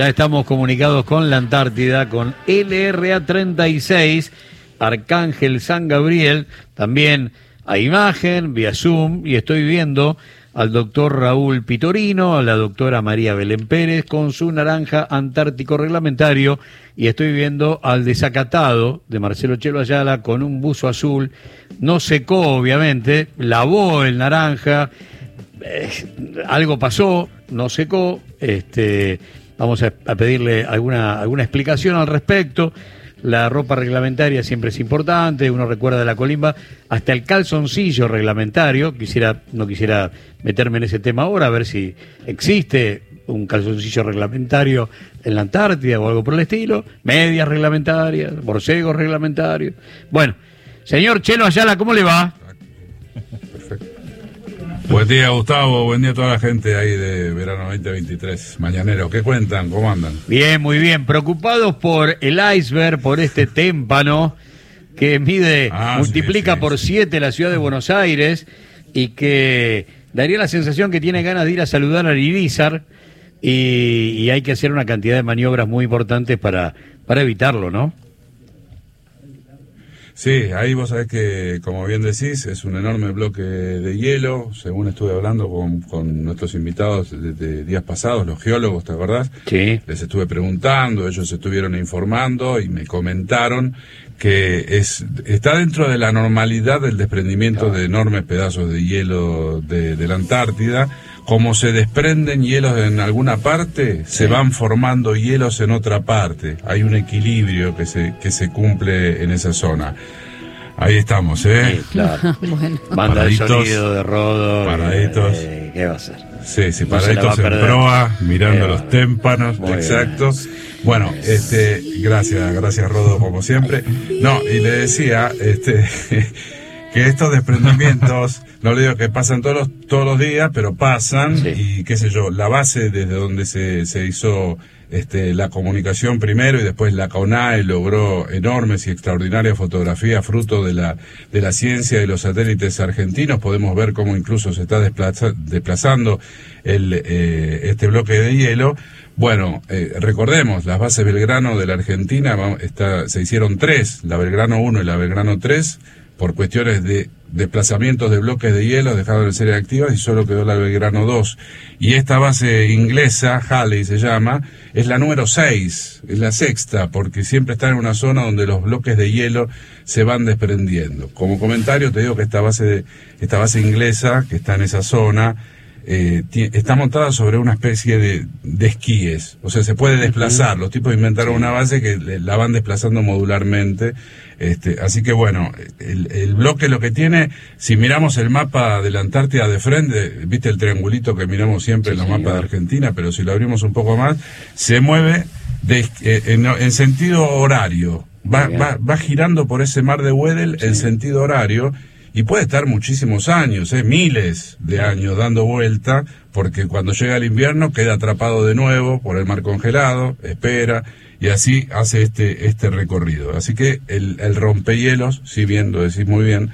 Ya estamos comunicados con la Antártida, con LRA 36, Arcángel San Gabriel, también a imagen, vía Zoom, y estoy viendo al doctor Raúl Pitorino, a la doctora María Belén Pérez con su naranja antártico reglamentario. Y estoy viendo al desacatado de Marcelo Chelo Ayala con un buzo azul, no secó obviamente, lavó el naranja, eh, algo pasó, no secó, este, vamos a, pedirle alguna, alguna explicación al respecto la ropa reglamentaria siempre es importante, uno recuerda la colimba, hasta el calzoncillo reglamentario, quisiera, no quisiera meterme en ese tema ahora, a ver si existe un calzoncillo reglamentario en la Antártida o algo por el estilo, medias reglamentarias, borcegos reglamentarios. Bueno, señor Chelo Ayala, ¿cómo le va? Buen día, Gustavo. Buen día a toda la gente ahí de verano 2023. Mañanero, ¿qué cuentan? ¿Cómo andan? Bien, muy bien. Preocupados por el iceberg, por este témpano que mide, Ah, multiplica sí, sí, por sí. siete la ciudad de Buenos Aires y que daría la sensación que tiene ganas de ir a saludar al Irizar y, y hay que hacer una cantidad de maniobras muy importantes para, para evitarlo, ¿no? Sí, ahí vos sabés que, como bien decís, es un enorme bloque de hielo. Según estuve hablando con, con nuestros invitados de, de días pasados, los geólogos, ¿te acordás? Sí. Les estuve preguntando, ellos estuvieron informando y me comentaron que es está dentro de la normalidad del desprendimiento de enormes pedazos de hielo de, de la Antártida. Como se desprenden hielos en alguna parte, se van formando hielos en otra parte. Hay un equilibrio que se, que se cumple en esa zona. Ahí estamos, ¿eh? Sí, claro. bueno. Banda de Paraditos, sonido de rodo. paraditos. eh, ¿Qué va a ser? Sí, sí, No paraditos en proa, mirando Eh, los témpanos, muy exacto. Bueno, este, gracias, gracias Rodo, como siempre. No, y le decía, este, que estos desprendimientos, no le digo que pasan todos los, todos los días, pero pasan, Sí. y qué sé yo, la base desde donde se, se hizo este, la comunicación primero y después la CONAE logró enormes y extraordinarias fotografías fruto de la, de la ciencia de los satélites argentinos. Podemos ver cómo incluso se está desplaza- desplazando el, eh, este bloque de hielo. Bueno, eh, recordemos, las bases Belgrano de la Argentina está, se hicieron tres, la Belgrano 1 y la Belgrano 3, por cuestiones de desplazamientos de bloques de hielo dejaron de ser activas y solo quedó la Belgrano 2. Y esta base inglesa, Halley se llama, es la número 6, es la sexta, porque siempre está en una zona donde los bloques de hielo se van desprendiendo. Como comentario te digo que esta base, de, esta base inglesa, que está en esa zona, eh, está montada sobre una especie de, de esquíes, o sea, se puede desplazar. Los tipos inventaron una base que le- la van desplazando modularmente. Este, así que bueno, el, el bloque lo que tiene, si miramos el mapa de la Antártida de frente, viste el triangulito que miramos siempre en los mapas de Argentina, pero si lo abrimos un poco más, se mueve de, eh, en, en sentido horario. Va, va, va girando por ese mar de Weddell en sentido horario y puede estar muchísimos años, eh, miles de años dando vuelta, porque cuando llega el invierno queda atrapado de nuevo por el mar congelado, espera, y así hace este, este recorrido. Así que el, el rompehielos, si bien lo decís muy bien,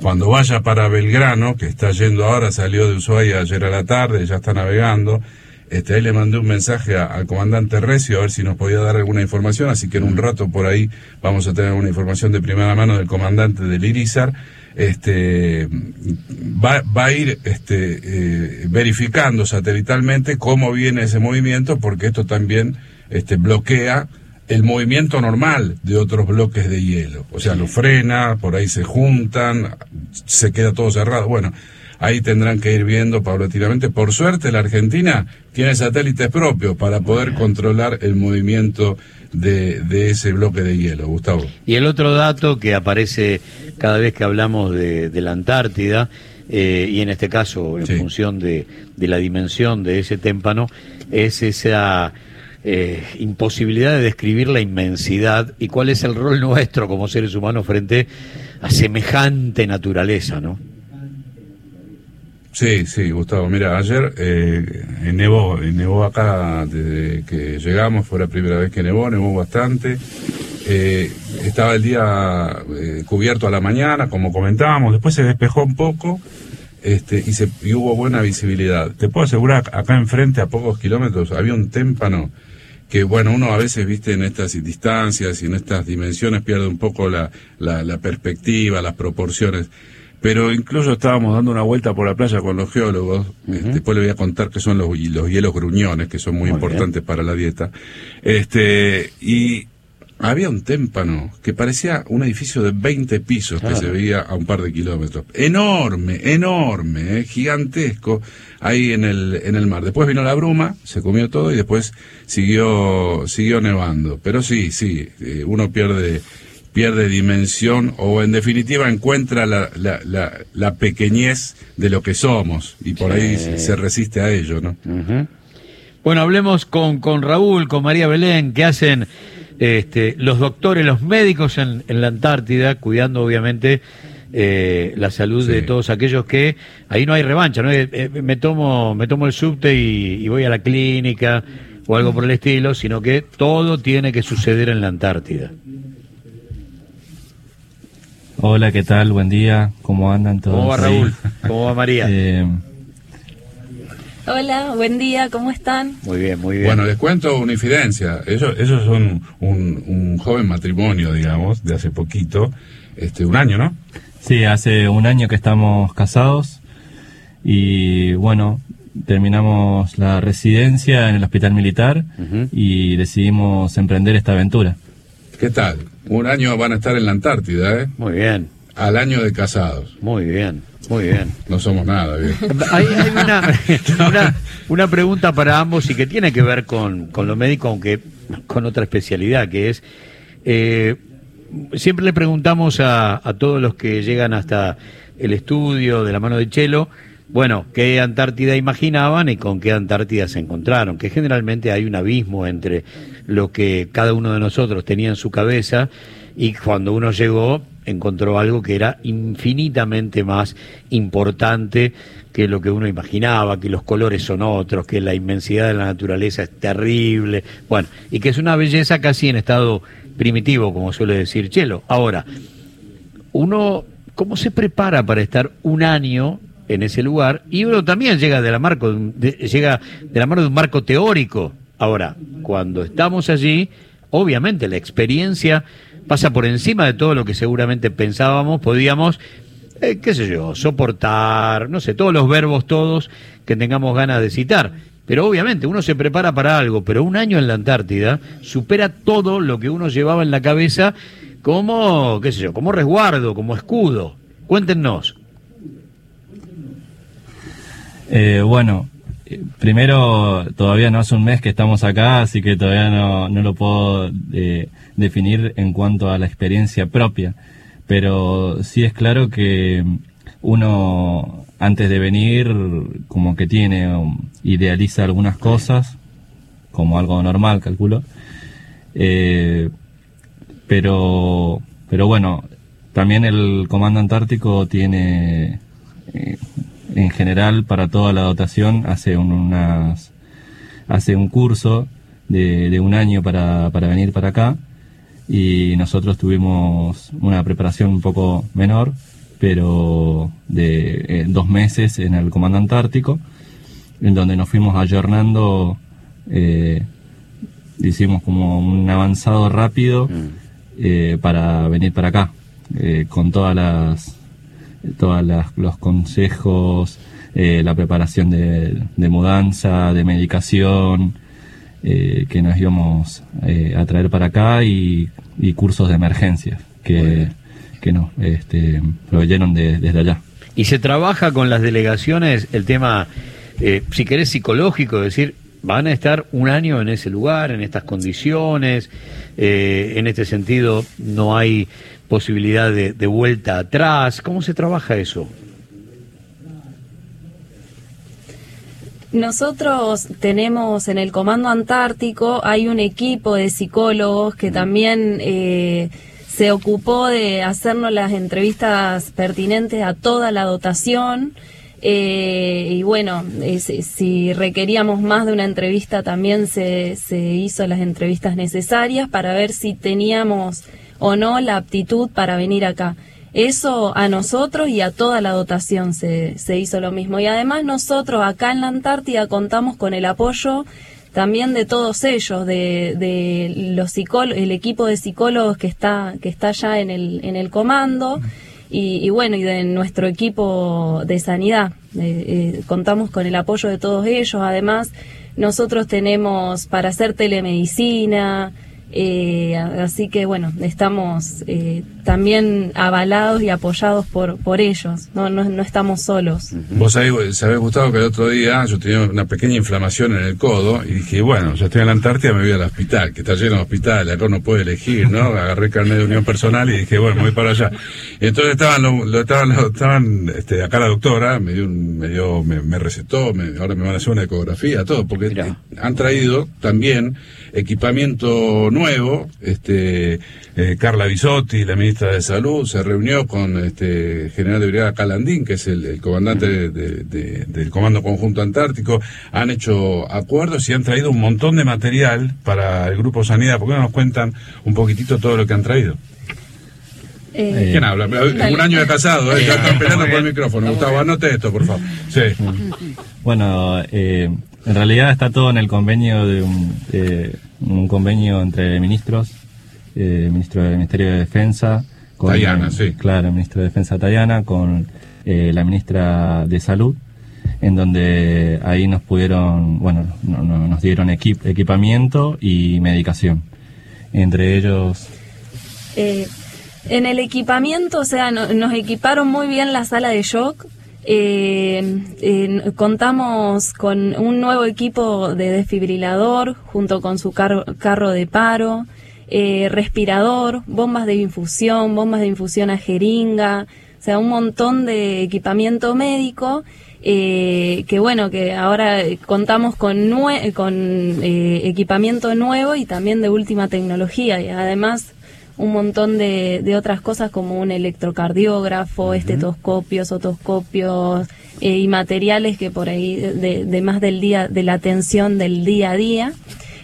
cuando vaya para Belgrano, que está yendo ahora, salió de Ushuaia ayer a la tarde, ya está navegando, este, ahí le mandé un mensaje al comandante Recio a ver si nos podía dar alguna información, así que en un rato por ahí vamos a tener una información de primera mano del comandante del Irizar. Este, va, va a ir este, eh, verificando satelitalmente cómo viene ese movimiento, porque esto también este, bloquea el movimiento normal de otros bloques de hielo. O sea, lo frena, por ahí se juntan, se queda todo cerrado. Bueno, ahí tendrán que ir viendo paulatinamente. Por suerte, la Argentina tiene satélites propios para poder controlar el movimiento de, de ese bloque de hielo, Gustavo. Y el otro dato que aparece cada vez que hablamos de, de la Antártida, eh, y en este caso en Sí. función de, de la dimensión de ese témpano, es esa eh, imposibilidad de describir la inmensidad y cuál es el rol nuestro como seres humanos frente a semejante naturaleza, ¿no? Sí, sí, Gustavo. Mira, ayer eh, nevó, nevó acá desde que llegamos, fue la primera vez que nevó, nevó bastante. Eh, estaba el día eh, cubierto a la mañana, como comentábamos, después se despejó un poco este, y, se, y hubo buena visibilidad. Te puedo asegurar, acá enfrente, a pocos kilómetros, había un témpano que bueno, uno a veces, viste, en estas distancias y en estas dimensiones pierde un poco la, la, perspectiva, las proporciones. Pero incluso estábamos dando una vuelta por la playa con los geólogos, este, después le voy a contar que son los, los hielos gruñones, que son muy, importantes para la dieta, este, y había un témpano que parecía un edificio de 20 pisos que se veía a un par de kilómetros. Enorme, enorme, eh, gigantesco, ahí en el, en el mar. Después vino la bruma, se comió todo y después siguió, siguió nevando. Pero sí, sí, eh, uno pierde, pierde dimensión o en definitiva encuentra la, la, la, pequeñez de lo que somos y por ahí se resiste a ello, ¿no? Bueno, hablemos con, con Raúl, con María Belén, que hacen este, los doctores, los médicos en, la Antártida, cuidando obviamente eh, la salud de todos aquellos que ahí no hay revancha, ¿no? Eh, eh, me tomo me tomo el subte y, voy a la clínica o algo por el estilo, sino que todo tiene que suceder en la Antártida. Hola, ¿qué tal? Buen día. ¿Cómo andan todos? ¿Cómo va Raúl? ¿Cómo va María? Hola, buen día, ¿cómo están? Muy bien, muy bien. Bueno, les cuento una infidencia. Ellos, ellos son un, joven matrimonio, digamos, de hace poquito, este, un año, ¿no? Sí, hace un año que estamos casados y bueno, terminamos la residencia en el hospital militar y decidimos emprender esta aventura. ¿Qué tal? Un año van a estar en la Antártida, ¿eh? Muy bien. Al año de casados. Muy bien. Muy bien. No somos nada, bien. Hay, una, pregunta para ambos y que tiene que ver con, lo médico, aunque con otra especialidad, que es, eh, siempre le preguntamos a, a, todos los que llegan hasta el estudio de la mano de Chelo, bueno, qué Antártida imaginaban y con qué Antártida se encontraron, que generalmente hay un abismo entre lo que cada uno de nosotros tenía en su cabeza y cuando uno llegó encontró algo que era infinitamente más importante que lo que uno imaginaba, que los colores son otros, que la inmensidad de la naturaleza es terrible, bueno, y que es una belleza casi en estado primitivo, como suele decir Chelo. Ahora, uno, ¿cómo se prepara para estar un año en ese lugar? Y uno también llega de la, de la mano de un marco teórico. Ahora, cuando estamos allí, obviamente la experiencia pasa por encima de todo lo que seguramente pensábamos, podíamos, eh, qué sé yo, soportar, no sé, todos los verbos todos que tengamos ganas de citar. Pero obviamente uno se prepara para algo, pero un año en la Antártida supera todo lo que uno llevaba en la cabeza como, qué sé yo, como resguardo, como escudo. Cuéntenos. Eh, bueno, primero, todavía no hace un mes que estamos acá, así que todavía no, no lo puedo eh, definir en cuanto a la experiencia propia. Pero sí es claro que uno, antes de venir, como que tiene, um, idealiza algunas cosas, como algo normal, calculo. Eh, pero, pero bueno, también el Comando Antártico tiene eh, en general para toda la dotación hace un, unas hace un curso de, de un año para, para, venir para acá y nosotros tuvimos una preparación un poco menor pero de eh, dos meses en el Comando Antártico en donde nos fuimos ayornando eh, hicimos como un avanzado rápido mm. eh, para venir para acá con todas las todos los consejos, eh, la preparación de, mudanza, de medicación, eh, que nos íbamos eh, a traer para acá y, cursos de emergencia que, que nos este, proveyeron desde allá. Y se trabaja con las delegaciones el tema, si querés, psicológico, es decir, van a estar un año en ese lugar, en estas condiciones, en este sentido no hay posibilidad de, vuelta atrás? ¿Cómo se trabaja eso? Nosotros tenemos en el Comando Antártico, hay un equipo de psicólogos que también eh, se ocupó de hacernos las entrevistas pertinentes a toda la dotación. Eh, y bueno, si requeríamos más de una entrevista, también se, se hizo las entrevistas necesarias para ver si teníamos o no la aptitud para venir acá. Eso a nosotros y a toda la dotación se, se hizo lo mismo. Y además nosotros acá en la Antártida contamos con el apoyo también de todos ellos, de, de los psicólogos, el equipo de psicólogos que está, que está ya en el, en el comando. Y, y bueno, y de nuestro equipo de sanidad. Eh, eh, contamos con el apoyo de todos ellos. Además, nosotros tenemos para hacer telemedicina, eh, así que bueno, estamos eh, también avalados y apoyados por, por ellos, no, no, no estamos solos. Vos sabés, sabés, Gustavo, que el otro día yo tenía una pequeña inflamación en el codo y dije, bueno, ya estoy en la Antártida, me voy al hospital, que está lleno de hospitales, acá uno puede elegir, ¿no? Agarré el carnet de unión personal y dije, bueno, me voy para allá. Y entonces estaban, lo, lo estaban, lo, estaban este, acá la doctora, me dio, un, me, dio me, me, recetó, me, ahora me van a hacer una ecografía, todo, porque Mirá. han traído también equipamiento nuevo, este, eh, Carla Bisotti, la ministra de Salud, se reunió con este general de brigada Calandín, que es el, el comandante de, de, de, del Comando Conjunto Antártico, han hecho acuerdos y han traído un montón de material para el Grupo Sanidad. ¿Por qué no nos cuentan un poquitito todo lo que han traído? Eh, ¿Quién habla? Dale. Un año de casado, ¿eh? ya están peleando por el micrófono. Gustavo, anote esto, por favor. Sí. Bueno, eh, en realidad está todo en el convenio de un, eh, un convenio entre ministros, eh, ministro del Ministerio de Defensa, con, Tayana, sí. Claro, el ministro de Defensa Tayana, con eh, la ministra de Salud, en donde ahí nos pudieron, bueno, no, no, nos dieron equip, equipamiento y medicación. Entre ellos. Eh, en el equipamiento, o sea, no, nos equiparon muy bien la sala de shock. Eh, eh, contamos con un nuevo equipo de desfibrilador junto con su car carro de paro, eh, respirador, bombas de infusión, bombas de infusión a jeringa, o sea, un montón de equipamiento médico. Eh, que bueno, que ahora contamos con, nue con equipamiento nuevo y también de última tecnología y además un montón de, de, otras cosas como un electrocardiógrafo, uh -huh. estetoscopios, otoscopios eh, y materiales que por ahí de, de, más del día, de la atención del día a día.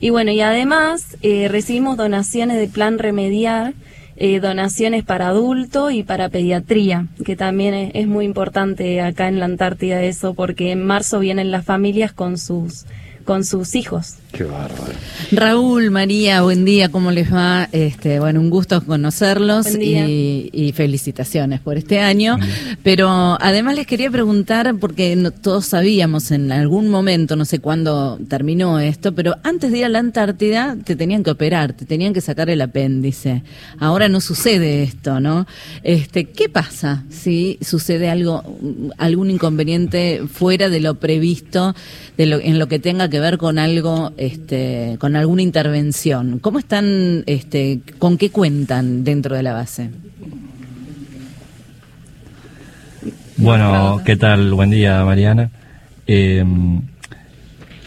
Y bueno, y además eh, recibimos donaciones de plan remediar, eh, donaciones para adulto y para pediatría, que también es, es muy importante acá en la Antártida eso, porque en marzo vienen las familias con sus con sus hijos. Qué bárbaro. Raúl, María, buen día, ¿cómo les va? Este, bueno, un gusto conocerlos y, y, felicitaciones por este año. Pero además les quería preguntar, porque no, todos sabíamos en algún momento, no sé cuándo terminó esto, pero antes de ir a la Antártida te tenían que operar, te tenían que sacar el apéndice. Ahora no sucede esto, ¿no? Este, ¿Qué pasa si sucede algo, algún inconveniente fuera de lo previsto, de lo, en lo que tenga que ver con algo, este, con alguna intervención. ¿Cómo están, este, con qué cuentan dentro de la base? Bueno, ¿qué tal? Buen día, Mariana. Eh,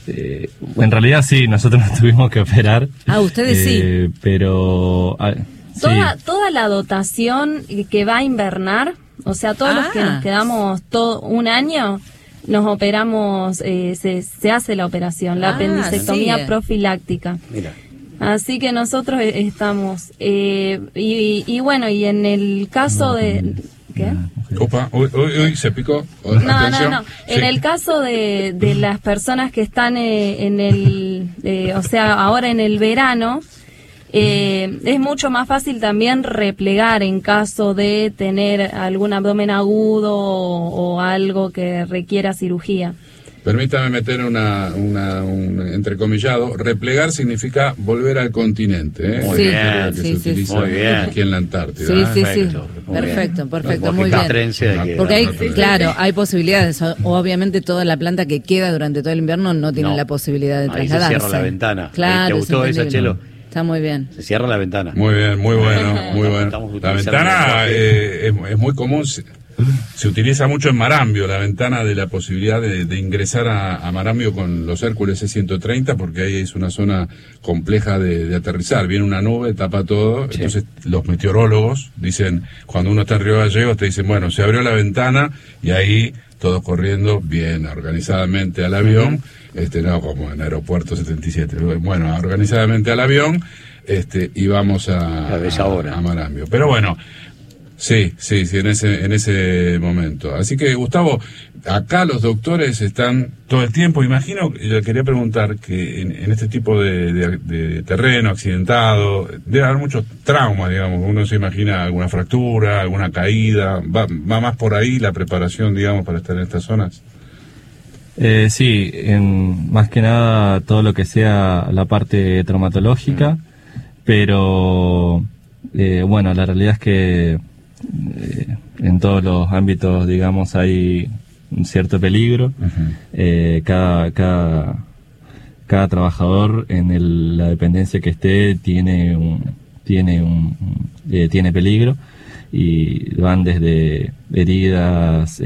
eh, en realidad sí, nosotros nos tuvimos que operar. Ah, ustedes eh, sí. Pero... Ah, toda, sí. toda la dotación que va a invernar, o sea, todos ah. los que nos quedamos todo un año, nos operamos, eh, se, se, hace la operación, la ah, apendicectomía sí. profiláctica. Mira. Así que nosotros estamos. Eh, y, y, bueno, y en el caso de. ¿Qué? Opa, uy, uy, uy se picó. No, no, no. Sí. En el caso de, de las personas que están eh, en el. Eh, o sea, ahora en el verano. Eh, es mucho más fácil también replegar en caso de tener algún abdomen agudo o, o algo que requiera cirugía. Permítame meter una, una, un entrecomillado. Replegar significa volver al continente. ¿eh? Muy sí, bien, que sí, se utiliza muy bien. aquí en la Antártida. Sí, sí, ¿eh? sí. Perfecto, perfecto, muy bien. Que Porque hay, claro, hay posibilidades. Obviamente toda la planta que queda durante todo el invierno no tiene no. la posibilidad de trasladarse. Ahí se cierra la ventana. Claro, ¿Te gustó esa, Chelo? Está muy bien. Se cierra la ventana. Muy bien, muy bueno, muy bueno. La ventana eh, es, es, muy común. Se, se, utiliza mucho en Marambio, la ventana de la posibilidad de, de ingresar a, a, Marambio con los Hércules C-130, porque ahí es una zona compleja de, de, aterrizar. Viene una nube, tapa todo. Sí. Entonces, los meteorólogos dicen, cuando uno está en Río Gallegos, te dicen, bueno, se abrió la ventana y ahí todos corriendo bien, organizadamente al avión. Uh -huh este no como en Aeropuerto 77, bueno, organizadamente al avión, este, y vamos a, a, a, a Marambio. Pero bueno, Sí, sí, sí, en ese, en ese momento. Así que, Gustavo, acá los doctores están todo el tiempo. Imagino, yo quería preguntar que en, este tipo de, terreno accidentado, debe haber muchos traumas, digamos. Uno se imagina alguna fractura, alguna caída. ¿Va, va más por ahí la preparación, digamos, para estar en estas zonas? Eh, sí, en, más que nada todo lo que sea la parte traumatológica, pero eh, bueno, la realidad es que eh, en todos los ámbitos, digamos, hay un cierto peligro. Eh, cada, cada, cada trabajador en la dependencia que esté tiene un, tiene un, eh, tiene peligro y van desde heridas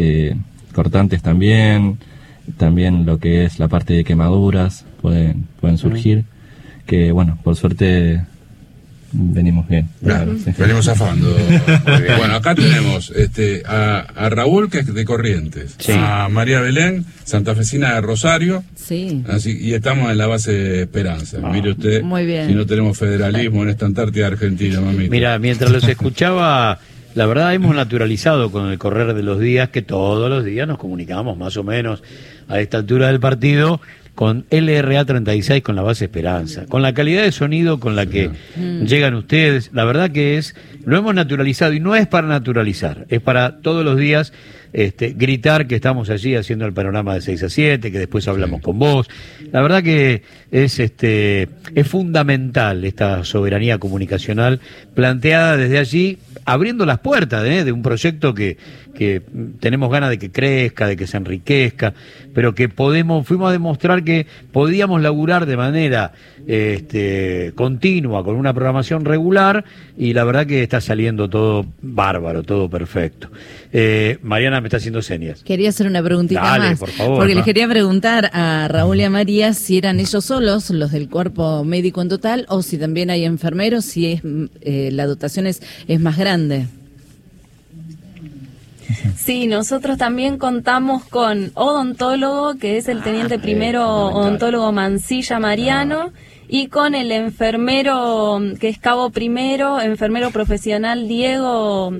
cortantes también, también lo que es la parte de quemaduras pueden, pueden surgir, que bueno, por suerte venimos bien. Venimos zafando. bueno, acá tenemos este, a, Raúl, que es de Corrientes, a María Belén, santafesina de Rosario. Sí. Así, y estamos en la base Esperanza. Ah, Mire usted, muy bien. si no tenemos federalismo en esta Antártida Argentina, mami. Mira, mientras los escuchaba, la verdad hemos naturalizado con el correr de los días que todos los días nos comunicamos más o menos a esta altura del partido con LRA 36 con la base Esperanza, con la calidad de sonido con la que mm. llegan ustedes, la verdad que es, lo hemos naturalizado y no es para naturalizar, es para todos los días este, gritar que estamos allí haciendo el panorama de 6 a 7, que después hablamos con vos. La verdad que es, este, es fundamental esta soberanía comunicacional planteada desde allí, abriendo las puertas ¿eh? de un proyecto que, que tenemos ganas de que crezca, de que se enriquezca, pero que podemos, fuimos a demostrar que podíamos laburar de manera este, continua, con una programación regular, y la verdad que está saliendo todo bárbaro, todo perfecto. Eh, Mariana me está haciendo señas. Quería hacer una preguntita más. Por favor, porque les quería preguntar a Raúl y a María si eran ellos solos, los del cuerpo médico en total, o si también hay enfermeros, si es eh, la dotación es, es más grande. Sí, nosotros también contamos con odontólogo, que es el teniente ah, primero odontólogo Mancilla Mariano, y con el enfermero, que es cabo primero, enfermero profesional Diego...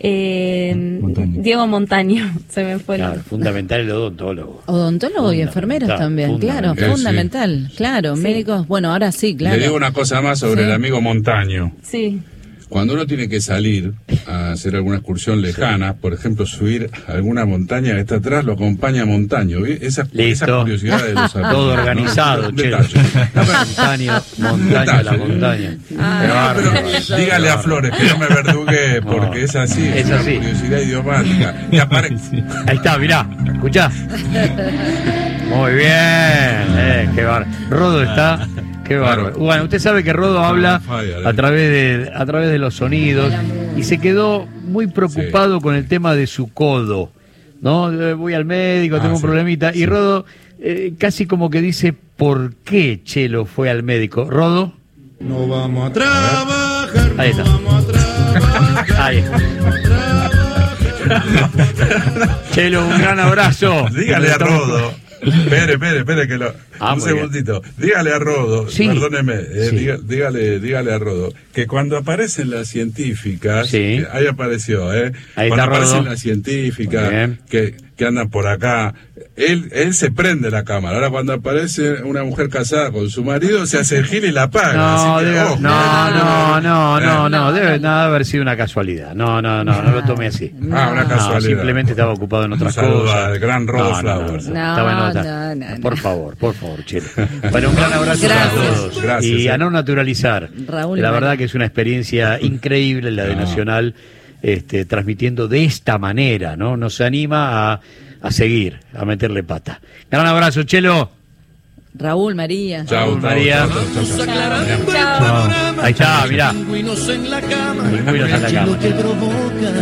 Eh, Diego Montaño, se me fue. Claro, fundamental el odontólogo. Odontólogo y enfermeros también, claro, fundamental, claro, médicos, bueno, ahora sí, claro. Le digo una cosa más sobre el amigo Montaño. Sí. Cuando uno tiene que salir a hacer alguna excursión lejana, por ejemplo, subir a alguna montaña que está atrás, lo acompaña Montaño. Esa, esa curiosidad de los Todo organizado, che. Montaño, montaña, la montaña. Ah, dígale a Flores que no me verdugue porque es así, es, así. una curiosidad idiomática. Ahí está, mirá, escuchá. Muy bien, eh, qué bar. Rodo está Qué bárbaro. Bueno, usted sabe que Rodo habla a través de, a través de los sonidos y se quedó muy preocupado con el tema de su codo. ¿No? Voy al médico, ah, tengo un problemita. Y Rodo eh, casi como que dice, ¿por qué Chelo fue al médico? ¿Rodo? No vamos a trabajar, Ahí está. no vamos a trabajar. Ahí. Chelo, un gran abrazo. Dígale a Rodo Espere, espere, espere, que lo. Ah, un segundito. Dígale a Rodo, perdóneme, eh, dígale, dígale a Rodo, que cuando aparecen las científicas, ahí apareció, ¿eh? cuando aparecen las científicas, que, que andan por acá, él, él se prende la cámara. Ahora cuando aparece una mujer casada con su marido, se hace el gil y la apaga. No, no, no, no, no, no, debe nada haber sido una casualidad. No, no, no, no lo tomé así. Ah, una casualidad. simplemente estaba ocupado en otras cosas. El gran Rodo Flowers. estaba en otra. Por favor, por favor, Chile. Bueno, un gran abrazo a todos. Gracias, y a no naturalizar. Raúl, la verdad que es una experiencia increíble la de Nacional. Este, transmitiendo de esta manera, ¿no? Nos anima a a seguir, a meterle pata. Gran abrazo, Chelo. Raúl, María. Chao, María. Ahí está, mirá. Pingüinos en la cama. en la cama.